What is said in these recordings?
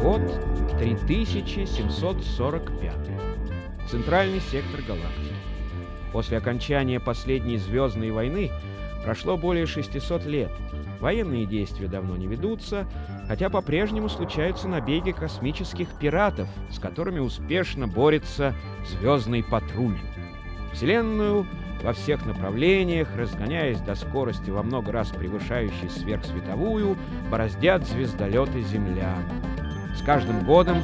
Год 3745. Центральный сектор галактики. После окончания последней звездной войны прошло более 600 лет. Военные действия давно не ведутся, хотя по-прежнему случаются набеги космических пиратов, с которыми успешно борется звездный патруль. Вселенную во всех направлениях, разгоняясь до скорости во много раз превышающей сверхсветовую, бороздят звездолеты Земля. С каждым годом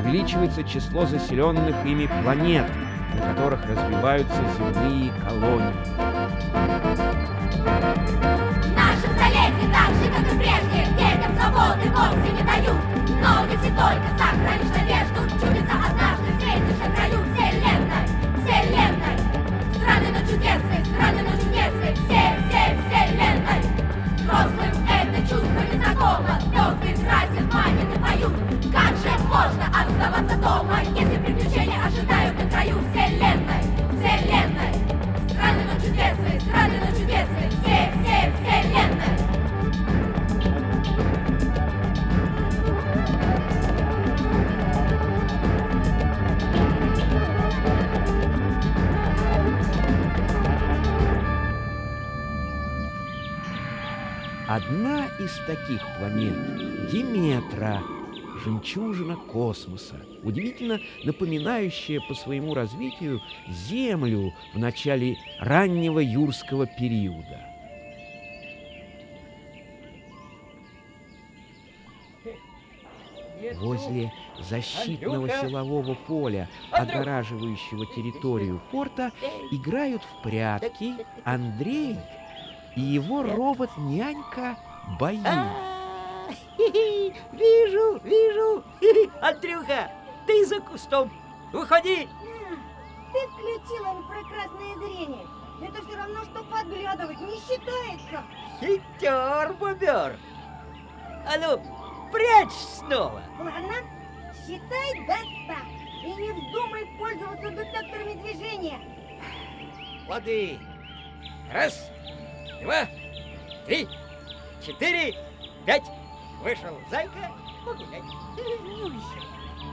увеличивается число заселенных ими планет, на которых развиваются земные колонии. Нашим столетий так же, как и прежде, детям свободы вовсе не дают. Но если только сохранишь надежду, чудеса однажды встретишь на краю вселенной, вселенной. Странной, но чудесной, странной, но чудесной, все, все вселенной. Взрослым это чувство незнакомо, звезды красят, манят и поют. Как же можно оставаться дома, если приключения ожидают на краю вселенной, Одна из таких планет — Диметра, жемчужина космоса, удивительно напоминающая по своему развитию Землю в начале раннего юрского периода. Возле защитного силового поля, огораживающего территорию порта, играют в прятки Андрей и его робот-нянька Баю. А, Вижу, вижу. Андрюха, ты за кустом. Выходи. Ты включила инфракрасное зрение. Это все равно, что подглядывать не считается. Хитер, бобер. А ну, прячь снова. Ладно, считай до ста. И не вздумай пользоваться детекторами движения. Воды. Раз, два, три, четыре, пять. Вышел зайка погулять.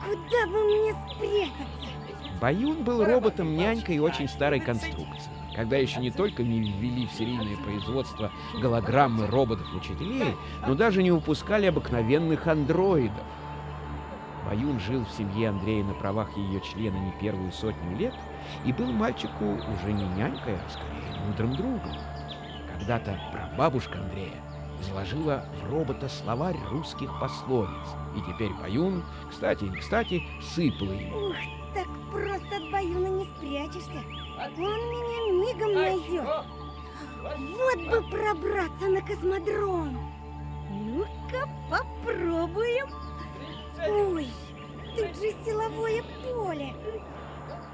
Куда бы мне спрятаться? Баюн был роботом-нянькой очень старой конструкции. Когда еще не только не ввели в серийное производство голограммы роботов-учителей, но даже не выпускали обыкновенных андроидов. Баюн жил в семье Андрея на правах ее члена не первую сотню лет и был мальчику уже не нянькой, а скорее мудрым другом. Когда-то прабабушка Андрея заложила в робота словарь русских пословиц, и теперь Баюн, кстати не кстати, сыпала ему. Ух, так просто от Баюна не спрячешься. Он меня мигом найдет. Вот бы пробраться на космодром. Ну-ка, попробуем. Ой, тут же силовое поле.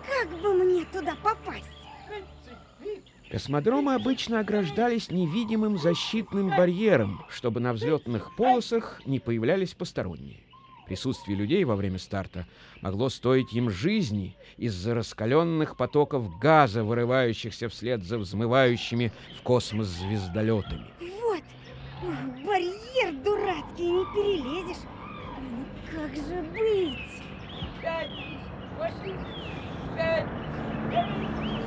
Как бы мне туда попасть? Космодромы обычно ограждались невидимым защитным барьером, чтобы на взлетных полосах не появлялись посторонние. Присутствие людей во время старта могло стоить им жизни из-за раскаленных потоков газа, вырывающихся вслед за взмывающими в космос звездолетами. Вот, барьер дурацкий, не перелезешь. Ну как же быть? Пять, восемь, пять, Ну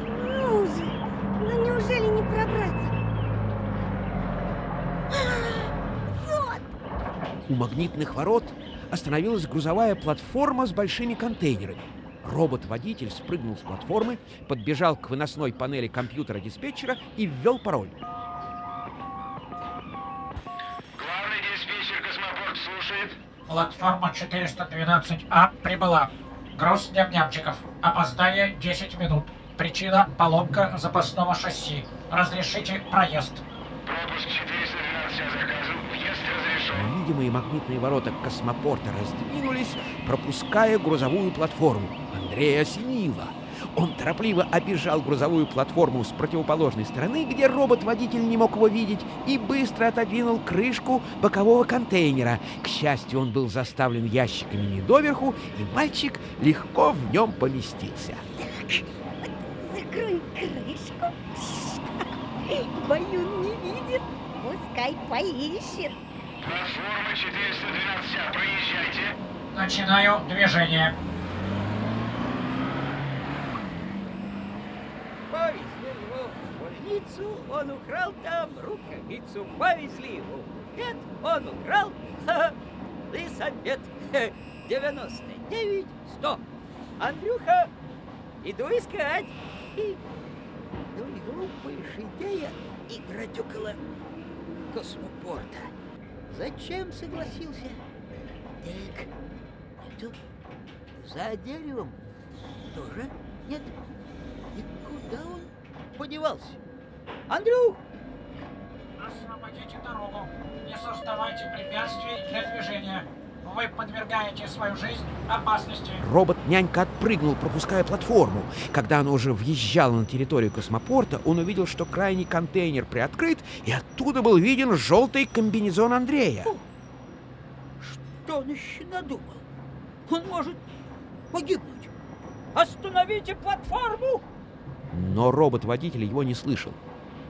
У магнитных ворот остановилась грузовая платформа с большими контейнерами. Робот-водитель спрыгнул с платформы, подбежал к выносной панели компьютера диспетчера и ввел пароль. Главный диспетчер космопорт слушает. Платформа 412А прибыла. Груз ням-нямчиков. Опоздание 10 минут. Причина – поломка запасного шасси. Разрешите проезд. Пропуск 412 о заказу. Въезд разрешен. Невидимые магнитные ворота космопорта раздвинулись, пропуская грузовую платформу. Андрея осенило. Он торопливо обежал грузовую платформу с противоположной стороны, где робот-водитель не мог его видеть, и быстро отодвинул крышку бокового контейнера. К счастью, он был заставлен ящиками не доверху, и мальчик легко в нем поместился. Закрой крышку. Баюн не видит. Пускай поищет. Платформа 412А, проезжайте. Начинаю движение. Повезли его в больницу, он украл там рукавицу. Повезли его в буфет, он украл лысобед. 99, 100. Андрюха, иду искать. И, ну и глупая же идея играть около космопорта. Зачем согласился? Так, это за деревом тоже нет. И куда он подевался? Андрюх! Освободите дорогу. Не создавайте препятствий для движения. Вы подвергаете свою жизнь опасности. Робот-нянька отпрыгнул, пропуская платформу. Когда она уже въезжала на территорию космопорта, он увидел, что крайний контейнер приоткрыт, и оттуда был виден желтый комбинезон Андрея. Что он еще надумал? Он может погибнуть. Остановите платформу! Но робот-водитель его не слышал.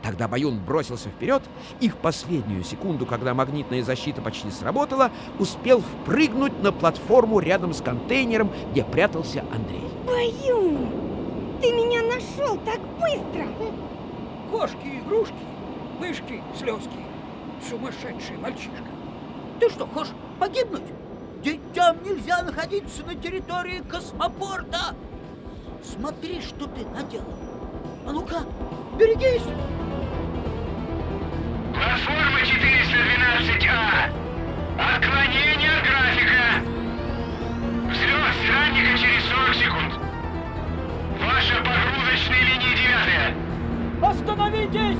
Тогда Баюн бросился вперед и в последнюю секунду, когда магнитная защита почти сработала, успел впрыгнуть на платформу рядом с контейнером, где прятался Андрей. Баюн, ты меня нашел так быстро. Кошки, игрушки, мышки, слезки. Сумасшедший мальчишка. Ты что, хочешь погибнуть? Детям нельзя находиться на территории космопорта. Смотри, что ты наделал. А ну-ка, берегись! Платформа 412А. Отклонение от графика. Взлет странника через 40 секунд. Ваша погрузочная линия девятая. Остановитесь!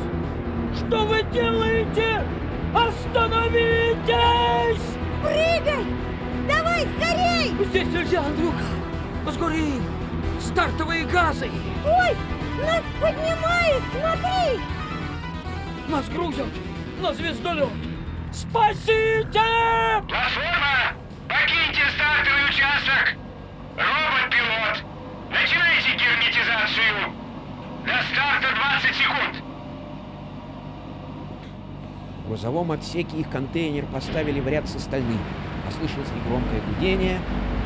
Что вы делаете? Остановитесь! Прыгай! Давай скорей! Здесь нельзя, Андрюха! Сгорим! Стартовые газы! Ой, нас поднимает, смотри! Нас грузят на звездолет! Спасите! Платформа, покиньте стартовый участок. Робот-пилот, начинайте герметизацию. До старта 20 секунд. В грузовом отсеке их контейнер поставили в ряд с остальными. Послышалось негромкое гудение.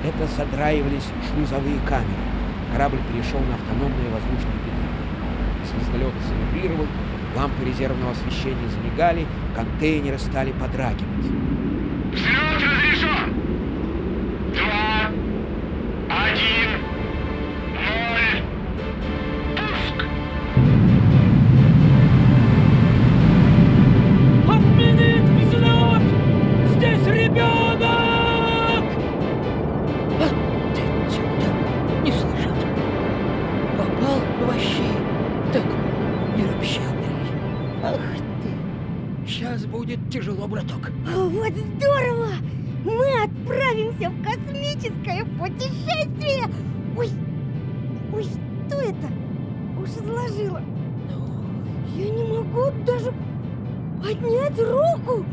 Это задраивались шлюзовые камеры. Корабль перешел на автономное воздушное питание. Звездолет завибрировал, лампы резервного освещения замигали, контейнеры стали подрагивать. Вот здорово! Мы отправимся в космическое путешествие! Ой, ой, что это? Уж изложила. Я не могу даже поднять руку.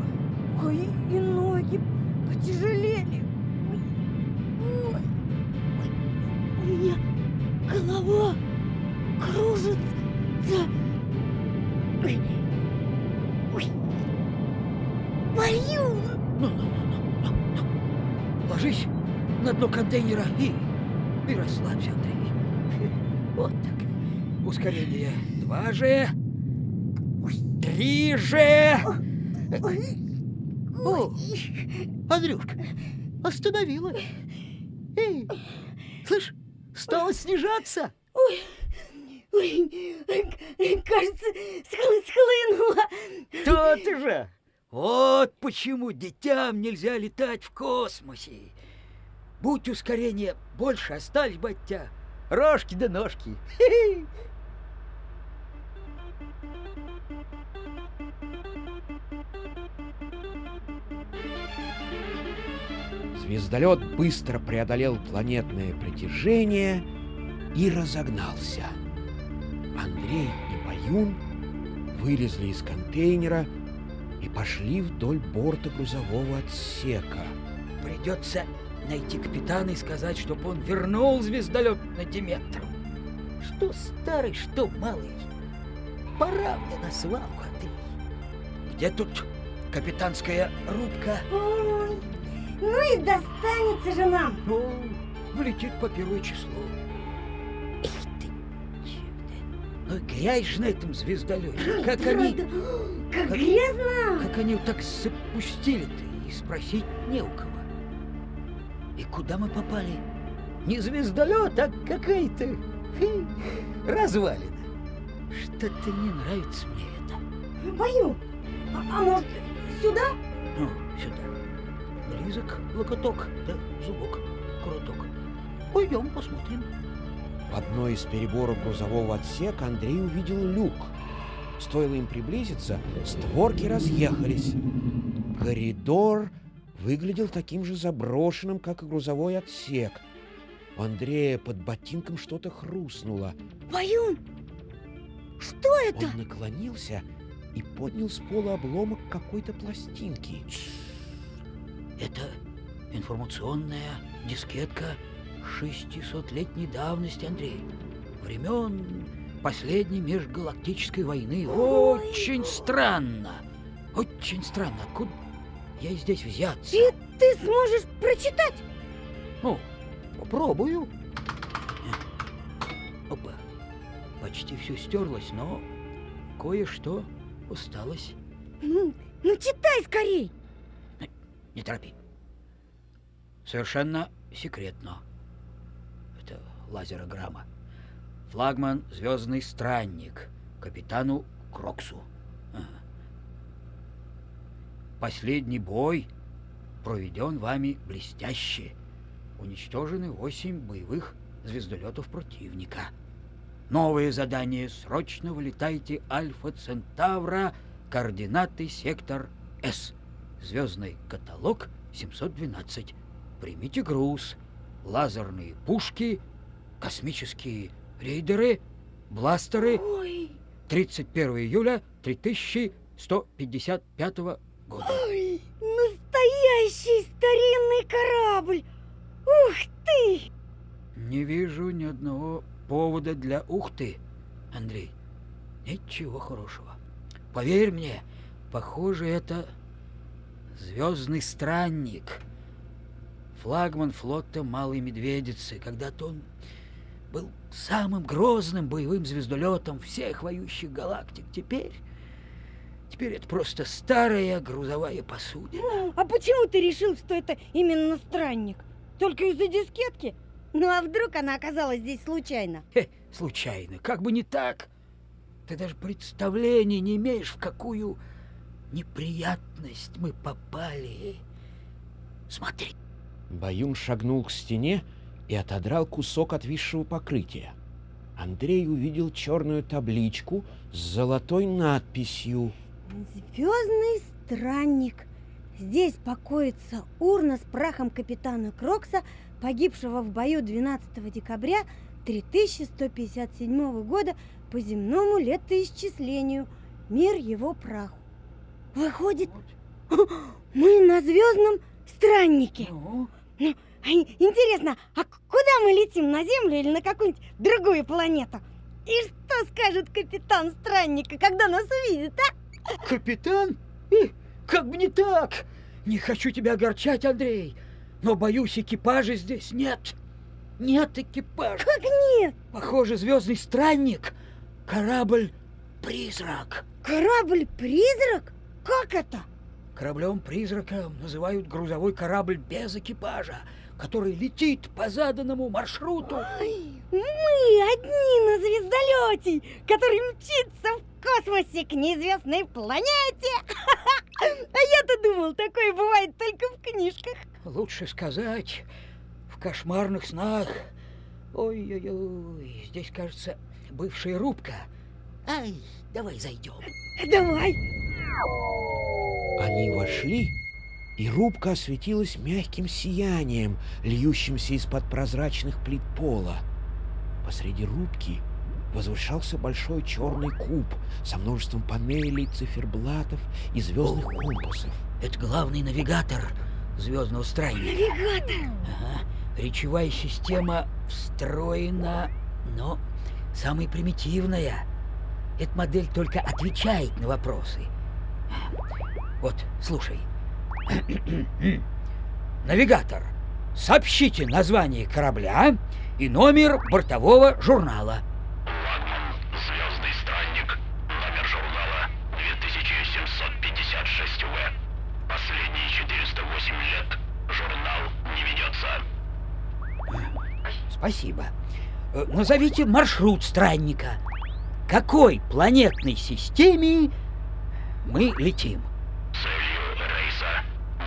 Ой, и ноги потяжелели. Ой, ой, у меня голова кружится. Ой, дно контейнера и, и расслабься, Андрей. Вот так. Ускорение два же. Три же. О, Андрюшка, остановила. Эй, слышь, стало снижаться. Ой, ой, кажется, схлы- схлынула. То-то же. Вот почему детям нельзя летать в космосе. Будь ускорение больше, остались бы от тебя рожки да ножки. Хе-хе. Звездолет быстро преодолел планетное притяжение и разогнался. Андрей и Баюн вылезли из контейнера и пошли вдоль борта грузового отсека. Придется найти капитана и сказать, чтобы он вернул звездолет на Диметру. Что старый, что малый. Пора мне на свалку, а ты... Где тут капитанская рубка? Ой, ну и достанется же нам. Ну, влетит по первое число. Эх ты. Ну грязь же на этом звездолете. Как они, Правда, Как как- грязно. как они вот так запустили-то, и спросить не у кого. И куда мы попали? Не звездолет, а какая-то развалина. Что-то не нравится мне это. Бою, а, а может сюда? Ну, сюда. Близок локоток, да зубок, круток. Пойдем посмотрим. В одной из переборок грузового отсека Андрей увидел люк. Стоило им приблизиться, створки разъехались. Коридор выглядел таким же заброшенным, как и грузовой отсек. У Андрея под ботинком что-то хрустнуло. Баюн, что это? Он наклонился и поднял с пола обломок какой-то пластинки. Это информационная дискетка 600-летней давности, Андрей. Времен последней межгалактической войны. Очень странно. Очень странно. Откуда я здесь взяться? И ты сможешь прочитать? Ну, попробую. Опа. Почти все стерлось, но кое-что осталось. Ну, ну читай скорей. Не торопи. Совершенно секретно. Это лазерограмма. Флагман «Звездный странник» капитану Кроксу. Ага. Последний бой проведен вами блестяще. Уничтожены восемь боевых звездолетов противника. Новое задание. Срочно вылетайте Альфа Центавра, координаты сектор С. Звездный каталог 712. Примите груз. Лазерные пушки, космические рейдеры, бластеры. Ой, 31 июля 3155 года. ой, настоящий старинный корабль. Ух ты! Не вижу ни одного повода для ухты, Андрей. Ничего хорошего. Поверь мне, похоже, это звездный странник. Флагман флота Малой Медведицы. Когда-то он был самым грозным боевым звездолетом всех воюющих галактик. Теперь... Теперь это просто старая грузовая посудина. А почему ты решил, что это именно странник? Только из-за дискетки? Ну а вдруг она оказалась здесь случайно? Хе, случайно, как бы не так. Ты даже представления не имеешь, в какую неприятность мы попали. Смотри, Баюн шагнул к стене и отодрал кусок отвисшего покрытия. Андрей увидел черную табличку с золотой надписью. Звездный странник. Здесь покоится урна с прахом капитана Крокса, погибшего в бою 12 декабря 3157 года по земному летоисчислению. Мир его праху. Выходит, мы на звездном страннике. ну, А, Интересно, а куда мы летим? На Землю или на какую-нибудь другую планету? И что скажет капитан странника, когда нас увидит, а? Капитан? Э, как бы не так. Не хочу тебя огорчать, Андрей, но боюсь, экипажа здесь нет. Нет экипажа. Как нет? Похоже, звездный странник, корабль-призрак. Корабль-призрак? Как это? Кораблем-призраком называют грузовой корабль без экипажа, который летит по заданному маршруту. Ой, мы одни на звездолете, который мчится в космосе к неизвестной планете. А я-то думал, такое бывает только в книжках. Лучше сказать, в кошмарных снах. Ой-ой-ой, здесь, кажется, бывшая рубка. Ай, давай зайдем. Давай. Они вошли, и рубка осветилась мягким сиянием, льющимся из-под прозрачных плит пола. Посреди рубки возвышался большой черный куб со множеством панелей, циферблатов и звездных компасов. Это главный навигатор звездного странника. Навигатор! Ага. Речевая система встроена, но самая примитивная. Эта модель только отвечает на вопросы. Вот, слушай. Навигатор, сообщите название корабля и номер бортового журнала. Ладман, Звездный странник, номер журнала 2756В. Последние 408 лет журнал не ведется. Спасибо. Э, Назовите маршрут странника. Какой планетной системе мы летим? Целью рейса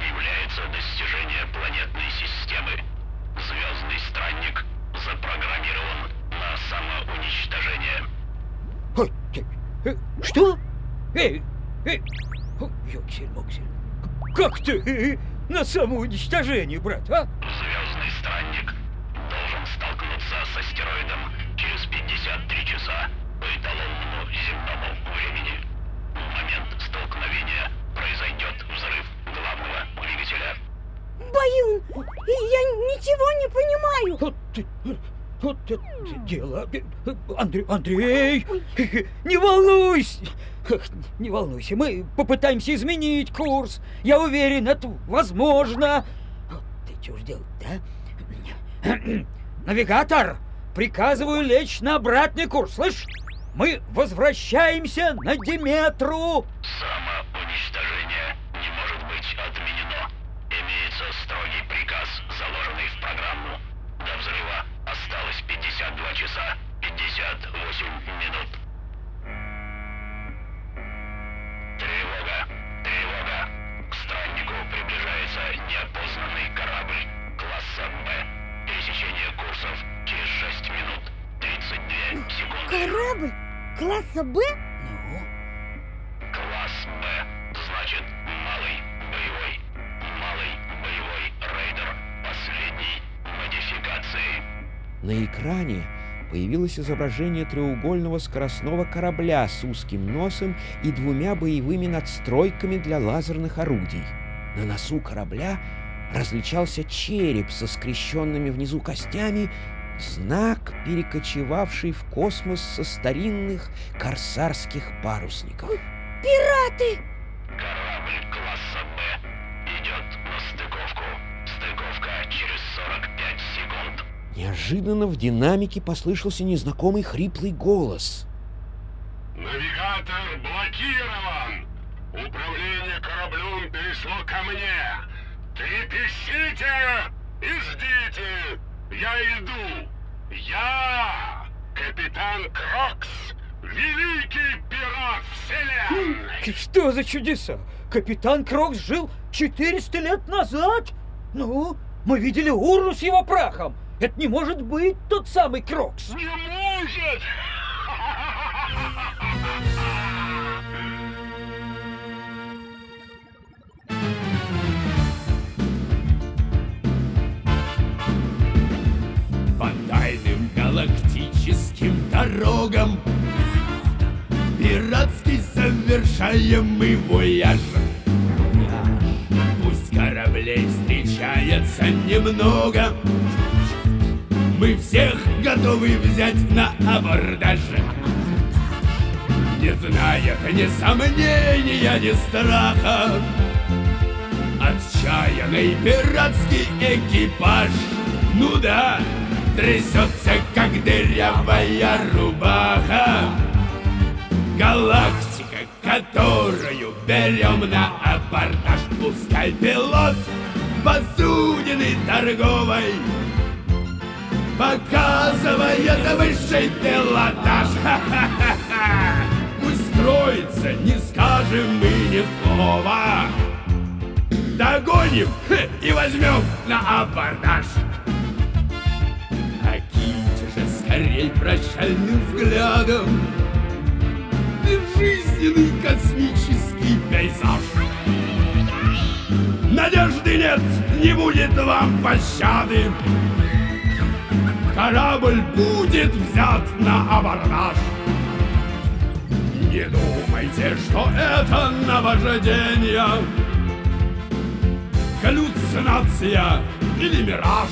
является достижение планетной системы. Звездный странник запрограммирован на самоуничтожение. Ты, э, Что? Эй, эй, о, ёксель-моксель. Как ты э, на самоуничтожение, брат, а? И я ничего не понимаю. Вот, ты, вот это дело. Андрей, Андрей, не волнуйся. Не волнуйся, мы попытаемся изменить курс. Я уверен, это возможно. Вот Ты что ж делать, да? Навигатор, приказываю лечь на обратный курс, слышь? Мы возвращаемся на Диметру. Самоуничтожение не может быть отменено. Имеется строгий приказ, заложенный в программу. До взрыва осталось 52 часа 58 минут. Тревога! Тревога! К страннику приближается неопознанный корабль класса Б. Пересечение курсов через 6 минут 32 секунды. Корабль класса Б? Ну, Класс Б значит малый боевой. Малый боевой рейдер последней модификации. На экране появилось изображение треугольного скоростного корабля с узким носом и двумя боевыми надстройками для лазерных орудий. На носу корабля различался череп со скрещенными внизу костями, знак, перекочевавший в космос со старинных корсарских парусников. Пираты! Корабль класса Б стыковку. Стыковка через 45 секунд. Неожиданно в динамике послышался незнакомый хриплый голос. Навигатор блокирован. Управление кораблем перешло ко мне. Трепещите и ждите. Я иду. Я капитан Крокс, великий пират вселенной. что за чудеса? Капитан Крокс жил 400 лет назад? Ну, мы видели урну с его прахом. Это не может быть тот самый Крокс. Не может! По совершаем мы вояж. Пусть кораблей встречается немного. Мы всех готовы взять на абордаж. Не зная ни сомнения, ни страха. Отчаянный пиратский экипаж. Ну да, трясется, как дырявая рубаха. Галактика, которую берем на абордаж Пускай пилот посудины торговой Показывает высший пилотаж. Ха-ха-ха-ха. Пусть скроется, не скажем мы ни слова. Догоним и возьмем на абордаж. Окиньте же скорей прощальным взглядом Безжизненный космический пейзаж Надежды нет, не будет вам пощады корабль будет взят на абордаж. Не думайте, что это наваждение, галлюцинация или мираж.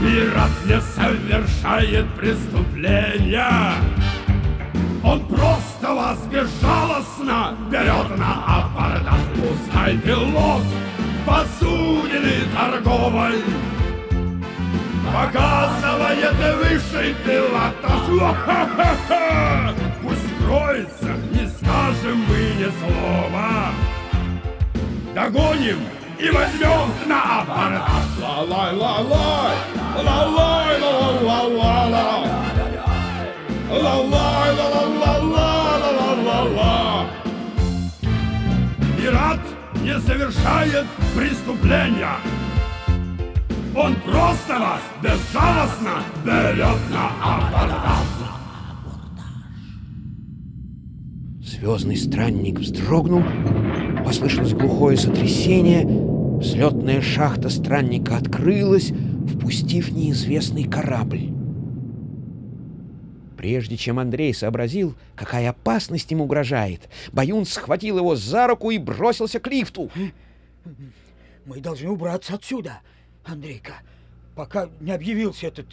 Пират не совершает преступления. Он просто вас безжалостно берет на абордаж. Пускай пилот посудины торговой Показывает высший пилотаж. Пусть кроется, не скажем мы ни слова. Догоним и возьмем на абордаж. Ла-лай-ла-лай, ла-лай, ла-ла-ла-ла-ла. Ла-лай, не совершает преступления. Он просто вас безжалостно берет на абордаж. Звездный странник вздрогнул, послышалось глухое сотрясение, взлетная шахта странника открылась, впустив неизвестный корабль. Прежде чем Андрей сообразил, какая опасность ему угрожает, Баюн схватил его за руку и бросился к лифту. Мы должны убраться отсюда, Андрейка, пока не объявился этот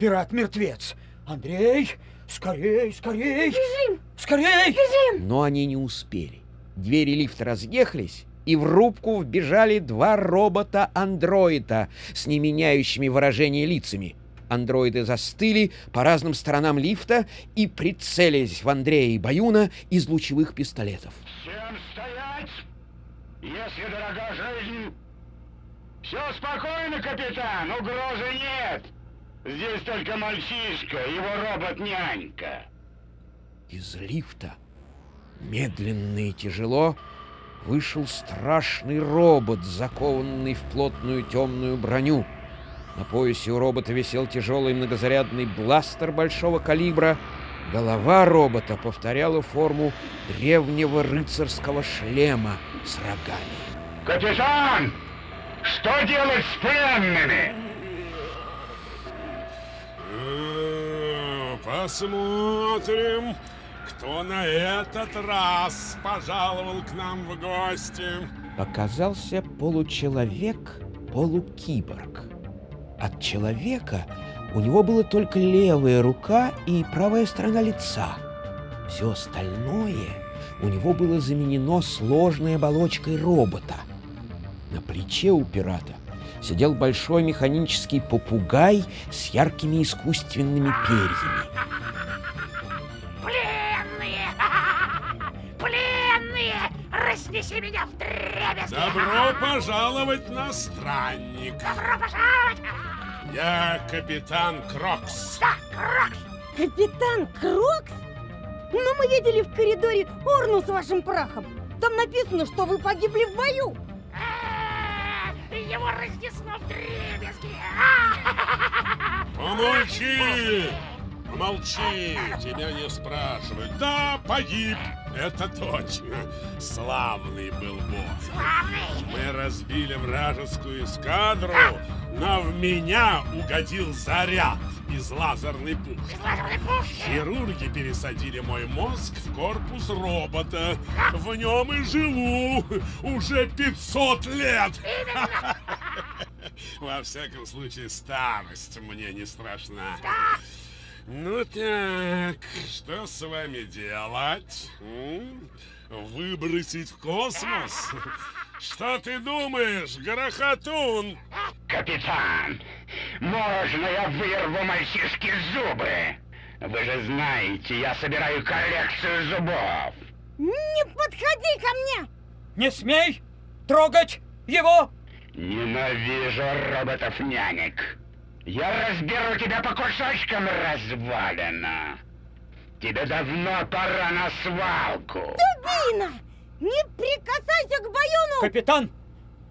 пират-мертвец. Андрей, скорей, скорей! Бежим! Скорей! Но они не успели. Двери лифта разъехались, и в рубку вбежали два робота-андроида с не меняющими выражение лицами. Андроиды застыли по разным сторонам лифта и прицелились в Андрея и Баюна из лучевых пистолетов. Всем стоять! Если дорога жизнь... Все спокойно, капитан, угрозы нет. Здесь только мальчишка, его робот-нянька. Из лифта, медленно и тяжело, вышел страшный робот, закованный в плотную темную броню. На поясе у робота висел тяжелый многозарядный бластер большого калибра. Голова робота повторяла форму древнего рыцарского шлема с рогами. Капитан! Что делать с пленными? Э, Посмотрим, кто на этот раз пожаловал к нам в гости. Показался получеловек, полукиборг. От человека у него была только левая рука и правая сторона лица. Все остальное у него было заменено сложной оболочкой робота. На плече у пирата сидел большой механический попугай с яркими искусственными перьями. Пленные! Пленные! Разнеси меня вдребезги! Добро пожаловать на странник. Добро пожаловать! Я капитан Крокс. Да, Крокс! Капитан Крокс? Но мы видели в коридоре урну с вашим прахом. Там написано, что вы погибли в бою. А, Его разнесло в дребезги! Помолчи! Помолчи, тебя не спрашивают. Да, погиб, это точно. Славный был бой. Славный! Мы разбили вражескую эскадру, но в меня угодил заряд из лазерной пушки. Лазерной пушки! Хирурги пересадили мой мозг в корпус робота. В нем и живу уже 500 лет. Во всяком случае, старость мне не страшна. Ну так, что с вами делать? Выбросить в космос? Что ты думаешь, Горохотун? Капитан, можно я вырву мальчишке зубы? Вы же знаете, я собираю коллекцию зубов. Не подходи ко мне! Не смей трогать его! Ненавижу роботов-нянек. Я разберу тебя по кусочкам, развалина. Тебе давно пора на свалку. Дубина! Не прикасайся к Баюну! Капитан,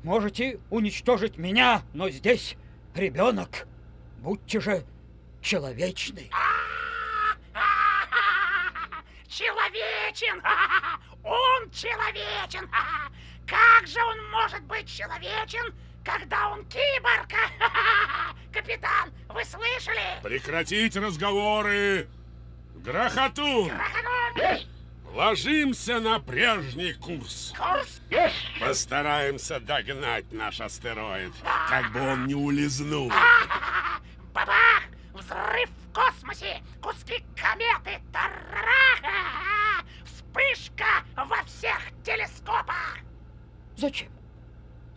можете уничтожить меня, но здесь ребенок. Будьте же человечны. Человечен! Он человечен! Как же он может быть человечен, когда он киборг. Капитан, вы слышали? Прекратить разговоры! Грохотун! Ложимся на прежний курс. Курс? Постараемся догнать наш астероид, как бы он не улизнул. Бабах! Взрыв в космосе! Куски кометы! Тарарах! Вспышка во всех телескопах! Зачем?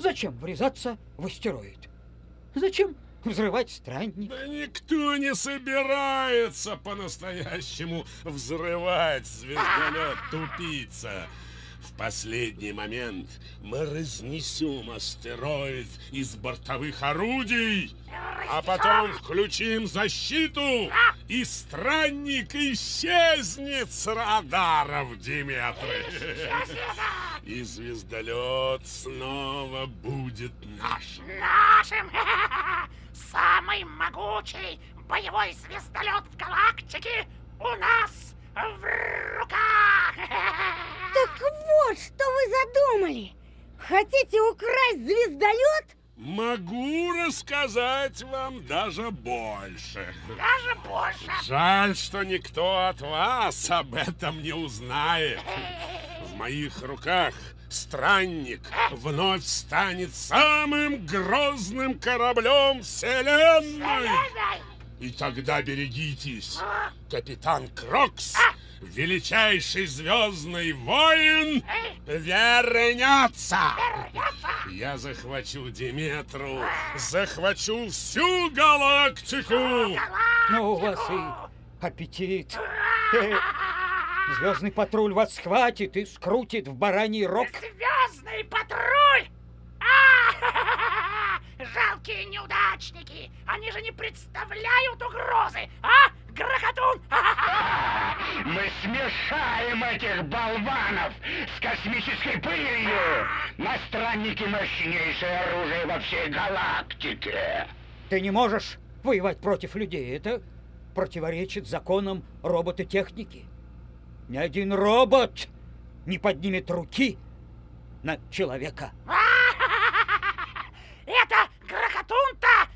Зачем врезаться в астероид? Зачем взрывать странник? Да никто не собирается по-настоящему взрывать звездолет, тупица. В последний момент мы разнесем астероид из бортовых орудий, а потом включим защиту, и странник исчезнет с радаров Диметры. И звездолет снова будет нашим. Нашим! Самый могучий боевой звездолет в галактике у нас в руках! Так вот, что вы задумали. Хотите украсть звездолет? Могу рассказать вам даже больше. Даже больше! Жаль, что никто от вас об этом не узнает. В моих руках странник вновь станет самым грозным кораблем Вселенной. И тогда берегитесь. Капитан Крокс, величайший звездный воин, вернется. Я захвачу Диметру, захвачу всю галактику. Ну, у вас и аппетит. Звездный патруль вас схватит и скрутит в бараний рог. Звездный патруль! А! Жалкие неудачники! Они же не представляют угрозы, а, Грохотун? Мы смешаем этих болванов с космической пылью! На страннике мощнейшее оружие во всей галактике! Ты не можешь воевать против людей. Это противоречит законам робототехники. Ни один робот не поднимет руки на человека. Это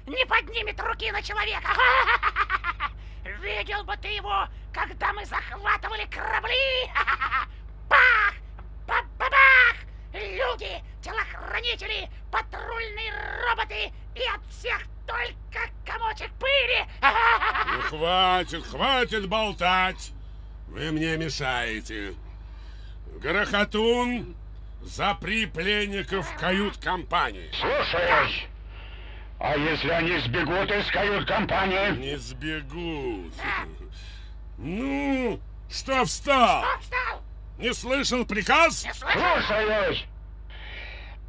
не поднимет руки на человека! Видел бы ты его, когда мы захватывали корабли! Бах! Ба-ба-бах! Люди, телохранители, патрульные роботы и от всех только комочек пыли! Ну, хватит, хватит болтать. Вы мне мешаете. Грохотун, запри пленников в кают-компании. Слушаюсь! А если они сбегут из кают-компании? Не сбегут. Ну, что встал? Что встал? Не слышал приказ? Не слышал? Слушаюсь!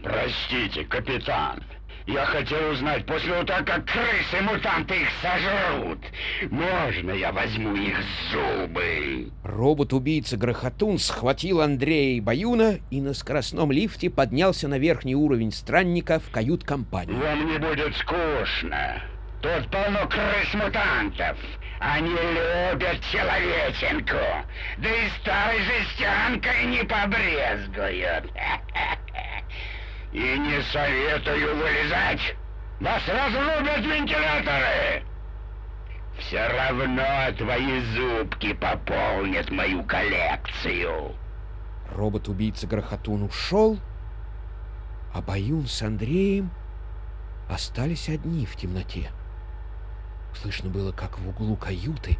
Простите, капитан. Я хотел узнать, после того, как крысы-мутанты их сожрут, можно я возьму их зубы? Робот-убийца Грохотун схватил Андрея и Баюна и на скоростном лифте поднялся на верхний уровень странника в кают-компанию. Вам не будет скучно. Тут полно крыс-мутантов. Они любят человеченку. Да и старой жестянкой не побрезгуют. И не советую вылезать. Вас разрубят вентиляторы. Все равно твои зубки пополнят мою коллекцию. Робот-убийца Грохотун ушел, а Баюн с Андреем остались одни в темноте. Слышно было, как в углу каюты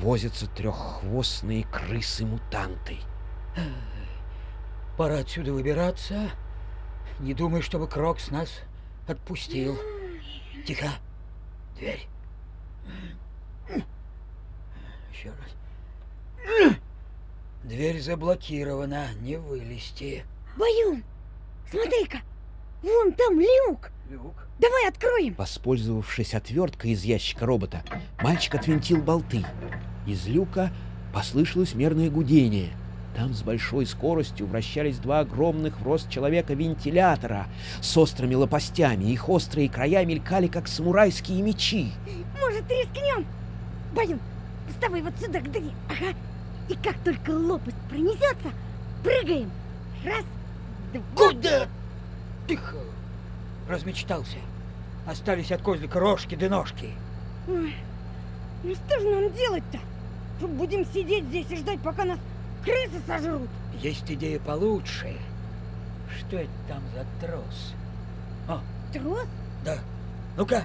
возятся треххвостные крысы-мутанты. Пора отсюда выбираться. Не думай, чтобы Крокс нас отпустил. Тихо. Дверь. Еще раз. Дверь заблокирована. Не вылезти. Баюн, смотри-ка, вон там люк. Люк. Давай откроем. Воспользовавшись отверткой из ящика робота, мальчик отвинтил болты. Из люка послышалось мерное гудение. Там с большой скоростью вращались два огромных в рост человека вентилятора с острыми лопастями. Их острые края мелькали, как самурайские мечи. Может, рискнем? Баюн, вставай вот сюда к двери. Ага. И как только лопасть пронесется, прыгаем. Раз, два. Куда? Тихо. размечтался. Остались от козлика рожки да ножки. Ой, ну что же нам делать-то? Будем сидеть здесь и ждать, пока нас крысы сожрут? Есть идея получше. Что это там за трос? О, Трос? да. Ну-ка,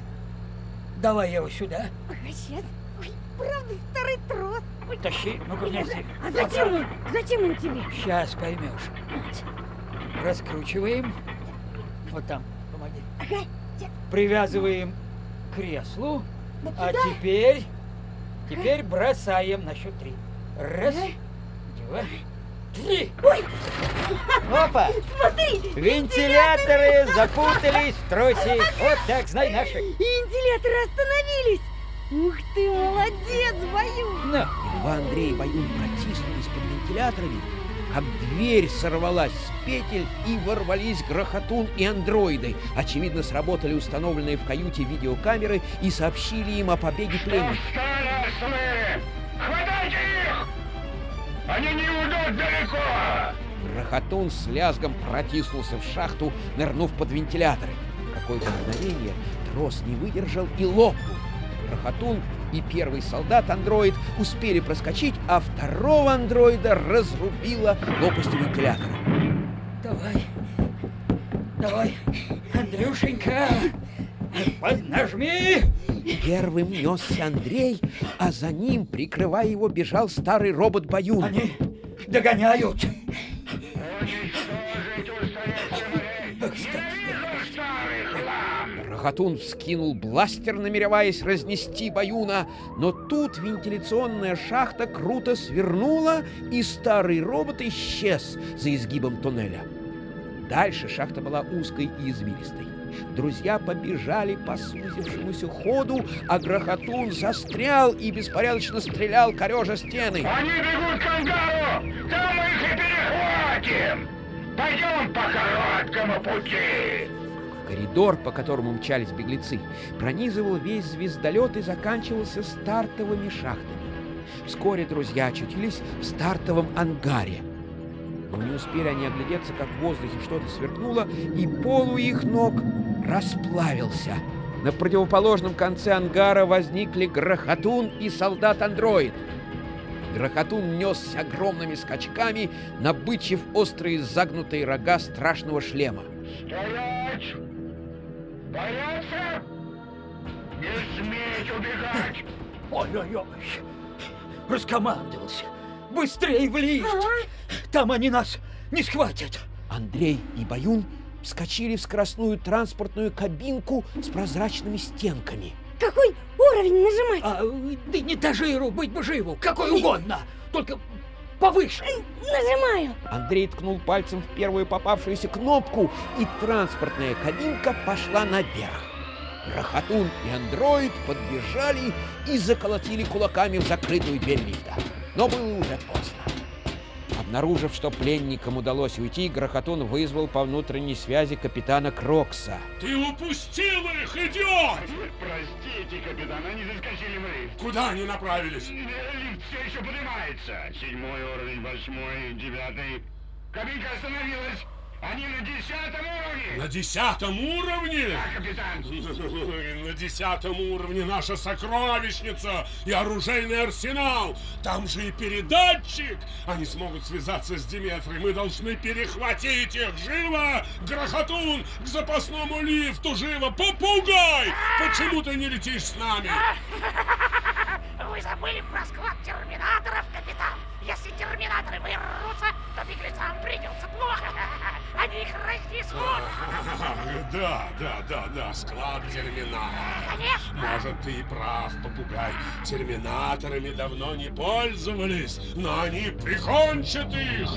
давай его сюда. Ага, сейчас. Ой, правда, старый трос. Тащи, ну-ка, неси. А зачем он? Зачем он тебе? Сейчас поймешь. Раскручиваем. Вот там, помоги. Ага, Привязываем к креслу. вот А теперь, теперь бросаем на счет три. Раз, Ага. Три. Ой, Опа! смотри! Вентиляторы запутались в тросе. Вот так, знай наши. И вентиляторы остановились! Ух ты, молодец, Баюн! Ну, Едва Андрей и Баюн протиснулись под вентиляторами, как дверь сорвалась с петель и ворвались грохотун и андроиды. Очевидно, сработали установленные в каюте видеокамеры и сообщили им о побеге ослы! Хватайте их! Они не уйдут далеко! Грохотун с лязгом протиснулся в шахту, нырнув под вентиляторы. Какое-то мгновение трос не выдержал и лопнул. Грохотун и первый солдат-андроид успели проскочить, а второго андроида разрубило лопастью вентилятора. давай. Давай, Андрюшенька, поднажми. Первым несся Андрей, а за ним, прикрывая его, бежал старый робот Баюн. Они догоняют. Рахатун вскинул бластер, намереваясь разнести Баюна, но тут вентиляционная шахта круто свернула, и старый робот исчез за изгибом туннеля. Дальше шахта была узкой и извилистой. Друзья побежали по сузившемуся ходу, а Грохотун застрял и беспорядочно стрелял, корежа стены. Они бегут к ангару! Там мы их и перехватим! Пойдем по короткому пути! Коридор, по которому мчались беглецы, пронизывал весь звездолет и заканчивался стартовыми шахтами. Вскоре друзья очутились в стартовом ангаре. Но не успели они оглядеться, как в воздухе что-то сверкнуло, и пол у их ног расплавился. На противоположном конце ангара возникли Грохотун и солдат-андроид. Грохотун несся огромными скачками, набычив острые загнутые рога страшного шлема. Стоять! Бояться? Не сметь убегать! Ой-ой-ой, раскомандовался. Быстрее в лифт. Там они нас не схватят. Андрей и Баюн вскочили в скоростную транспортную кабинку с прозрачными стенками. Какой уровень нажимать? А, ты не тажиру, быть бы живу, какой угодно. Только повыше. Нажимаю. Андрей ткнул пальцем в первую попавшуюся кнопку, и транспортная кабинка пошла наверх. Рахатун и андроид подбежали и заколотили кулаками в закрытую дверь лифта. Но было уже поздно. Обнаружив, что пленникам удалось уйти, Грохотун вызвал по внутренней связи капитана Крокса. Ты упустил их, идиот! Простите, капитан, они заскочили в лифт. Куда они направились? Лифт все еще поднимается. Седьмой уровень, восьмой, девятый. Кабинка остановилась. Они на десятом уровне. На десятом уровне? Да, капитан. На десятом уровне наша сокровищница и оружейный арсенал. Там же и передатчик. Они смогут связаться с Диметрой. Мы должны перехватить их. Живо! Грохотун! К запасному лифту! Живо! Попугай! Почему ты не летишь с нами? Да, да, да, склад терминаторов. Конечно. Может, ты и прав, попугай. Терминаторами давно не пользовались, но они прикончат их.